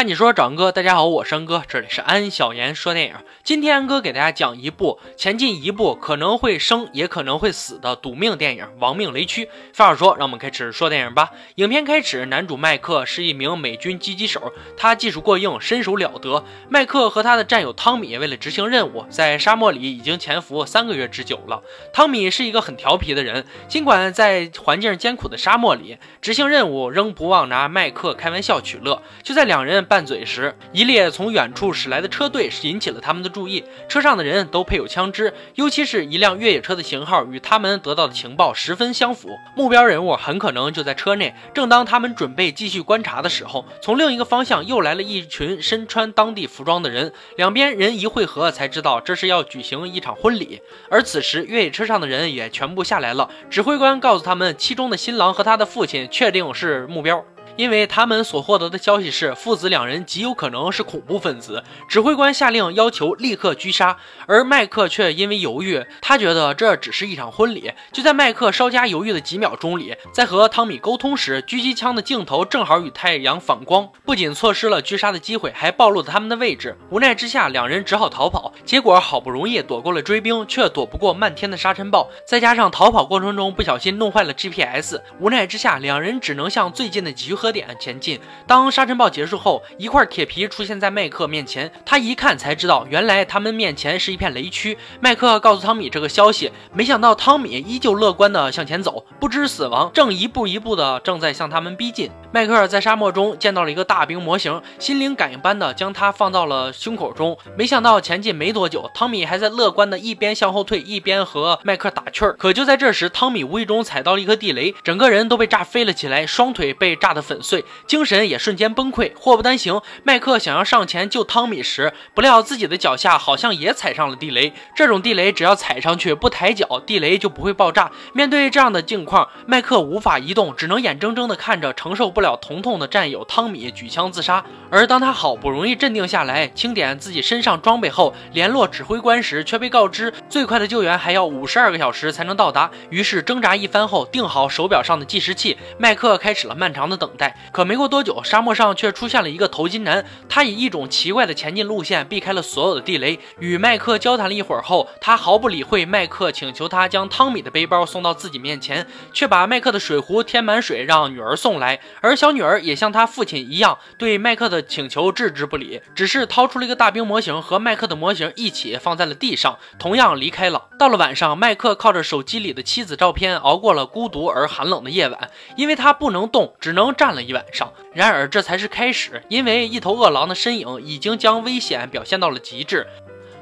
看你说长哥，大家好，我是安哥，这里是安小言说电影。今天安哥给大家讲一部前进一步可能会生也可能会死的赌命电影《亡命雷区》。废话少说，让我们开始说电影吧。影片开始，男主麦克是一名美军狙击手，他技术过硬，身手了得。麦克和他的战友汤米为了执行任务，在沙漠里已经潜伏三个月之久了。汤米是一个很调皮的人，尽管在环境艰苦的沙漠里执行任务，仍不忘拿麦克开玩笑取乐。就在两人。拌嘴时，一列从远处驶来的车队引起了他们的注意。车上的人都配有枪支，尤其是一辆越野车的型号与他们得到的情报十分相符。目标人物很可能就在车内。正当他们准备继续观察的时候，从另一个方向又来了一群身穿当地服装的人。两边人一汇合，才知道这是要举行一场婚礼。而此时，越野车上的人也全部下来了。指挥官告诉他们，其中的新郎和他的父亲确定是目标。因为他们所获得的消息是，父子两人极有可能是恐怖分子。指挥官下令要求立刻狙杀，而麦克却因为犹豫，他觉得这只是一场婚礼。就在麦克稍加犹豫的几秒钟里，在和汤米沟通时，狙击枪的镜头正好与太阳反光，不仅错失了狙杀的机会，还暴露了他们的位置。无奈之下，两人只好逃跑。结果好不容易躲过了追兵，却躲不过漫天的沙尘暴，再加上逃跑过程中不小心弄坏了 GPS，无奈之下，两人只能向最近的集合。点前进。当沙尘暴结束后，一块铁皮出现在麦克面前。他一看才知道，原来他们面前是一片雷区。麦克告诉汤米这个消息，没想到汤米依旧乐观的向前走，不知死亡正一步一步的正在向他们逼近。迈克尔在沙漠中见到了一个大兵模型，心灵感应般的将它放到了胸口中。没想到前进没多久，汤米还在乐观的一边向后退，一边和迈克打趣儿。可就在这时，汤米无意中踩到了一颗地雷，整个人都被炸飞了起来，双腿被炸得粉碎，精神也瞬间崩溃。祸不单行，迈克想要上前救汤米时，不料自己的脚下好像也踩上了地雷。这种地雷只要踩上去不抬脚，地雷就不会爆炸。面对这样的境况，迈克无法移动，只能眼睁睁地看着承受不。不了疼痛的战友汤米举枪自杀，而当他好不容易镇定下来，清点自己身上装备后，联络指挥官时，却被告知最快的救援还要五十二个小时才能到达。于是挣扎一番后，定好手表上的计时器，麦克开始了漫长的等待。可没过多久，沙漠上却出现了一个头巾男，他以一种奇怪的前进路线避开了所有的地雷。与麦克交谈了一会儿后，他毫不理会麦克请求他将汤米的背包送到自己面前，却把麦克的水壶填满水，让女儿送来。而小女儿也像她父亲一样，对麦克的请求置之不理，只是掏出了一个大兵模型，和麦克的模型一起放在了地上，同样离开了。到了晚上，麦克靠着手机里的妻子照片，熬过了孤独而寒冷的夜晚，因为他不能动，只能站看了一晚上。然而这才是开始，因为一头饿狼的身影已经将危险表现到了极致。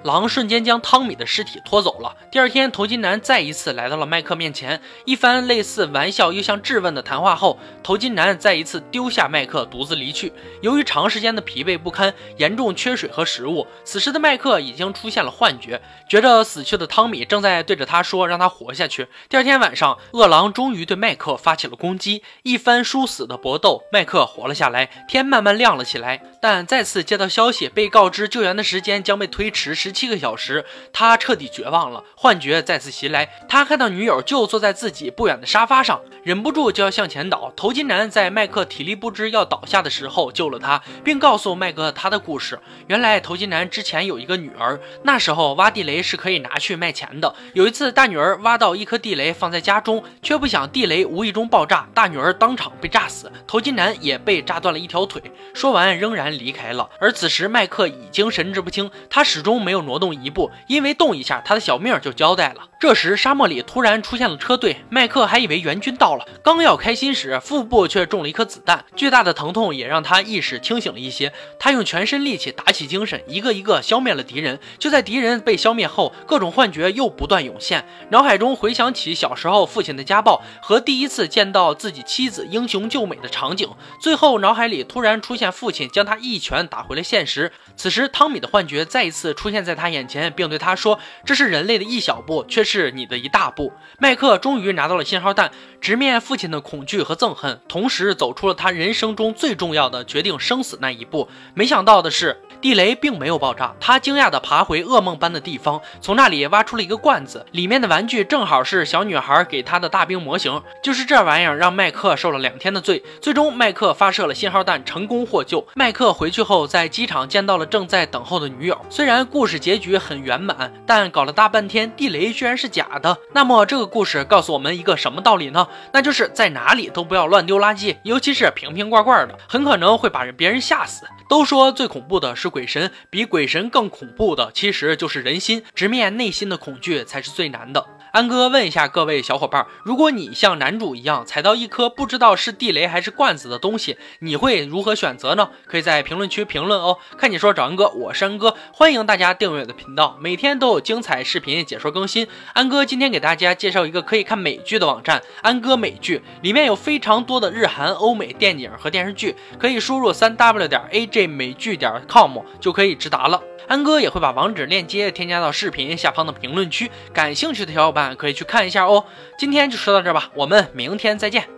狼瞬间将汤米的尸体拖走了。第二天，头巾男再一次来到了麦克面前，一番类似玩笑又像质问的谈话后，头巾男再一次丢下麦克，独自离去。由于长时间的疲惫不堪，严重缺水和食物，此时的麦克已经出现了幻觉，觉着死去的汤米正在对着他说让他活下去。第二天晚上，饿狼终于对麦克发起了攻击，一番殊死的搏斗，麦克活了下来。天慢慢亮了起来，但再次接到消息，被告知救援的时间将被推迟十。七个小时，他彻底绝望了，幻觉再次袭来。他看到女友就坐在自己不远的沙发上，忍不住就要向前倒。头巾男在麦克体力不支要倒下的时候救了他，并告诉麦克他的故事。原来头巾男之前有一个女儿，那时候挖地雷是可以拿去卖钱的。有一次，大女儿挖到一颗地雷放在家中，却不想地雷无意中爆炸，大女儿当场被炸死，头巾男也被炸断了一条腿。说完，仍然离开了。而此时，麦克已经神志不清，他始终没有。挪动一步，因为动一下，他的小命就交代了。这时，沙漠里突然出现了车队，麦克还以为援军到了，刚要开心时，腹部却中了一颗子弹，巨大的疼痛也让他意识清醒了一些。他用全身力气打起精神，一个一个消灭了敌人。就在敌人被消灭后，各种幻觉又不断涌现，脑海中回想起小时候父亲的家暴和第一次见到自己妻子英雄救美的场景。最后，脑海里突然出现父亲将他一拳打回了现实。此时，汤米的幻觉再一次出现在在他眼前，并对他说：“这是人类的一小步，却。”是你的一大步。麦克终于拿到了信号弹，直面父亲的恐惧和憎恨，同时走出了他人生中最重要的决定生死那一步。没想到的是，地雷并没有爆炸，他惊讶地爬回噩梦般的地方，从那里挖出了一个罐子，里面的玩具正好是小女孩给他的大兵模型。就是这玩意儿让麦克受了两天的罪。最终，麦克发射了信号弹，成功获救。麦克回去后，在机场见到了正在等候的女友。虽然故事结局很圆满，但搞了大半天，地雷居然是假的。那么，这个故事告诉我们一个什么道理呢？那就是在哪里都不要乱丢垃圾，尤其是瓶瓶罐罐的，很可能会把人别人吓死。都说最恐怖的是鬼神，比鬼神更恐怖的其实就是人心。直面内心的恐惧才是最难的。安哥问一下各位小伙伴，如果你像男主一样踩到一颗不知道是地雷还是罐子的东西，你会如何选择呢？可以在评论区评论哦。看你说找安哥，我是安哥，欢迎大家订阅我的频道，每天都有精彩视频解说更新。安哥今天给大家介绍一个可以看美剧的网站——安哥美剧，里面有非常多的日韩、欧美电影和电视剧，可以输入三 w 点 aj 美剧点 com 就可以直达了。安哥也会把网址链接添加到视频下方的评论区，感兴趣的小伙伴可以去看一下哦。今天就说到这吧，我们明天再见。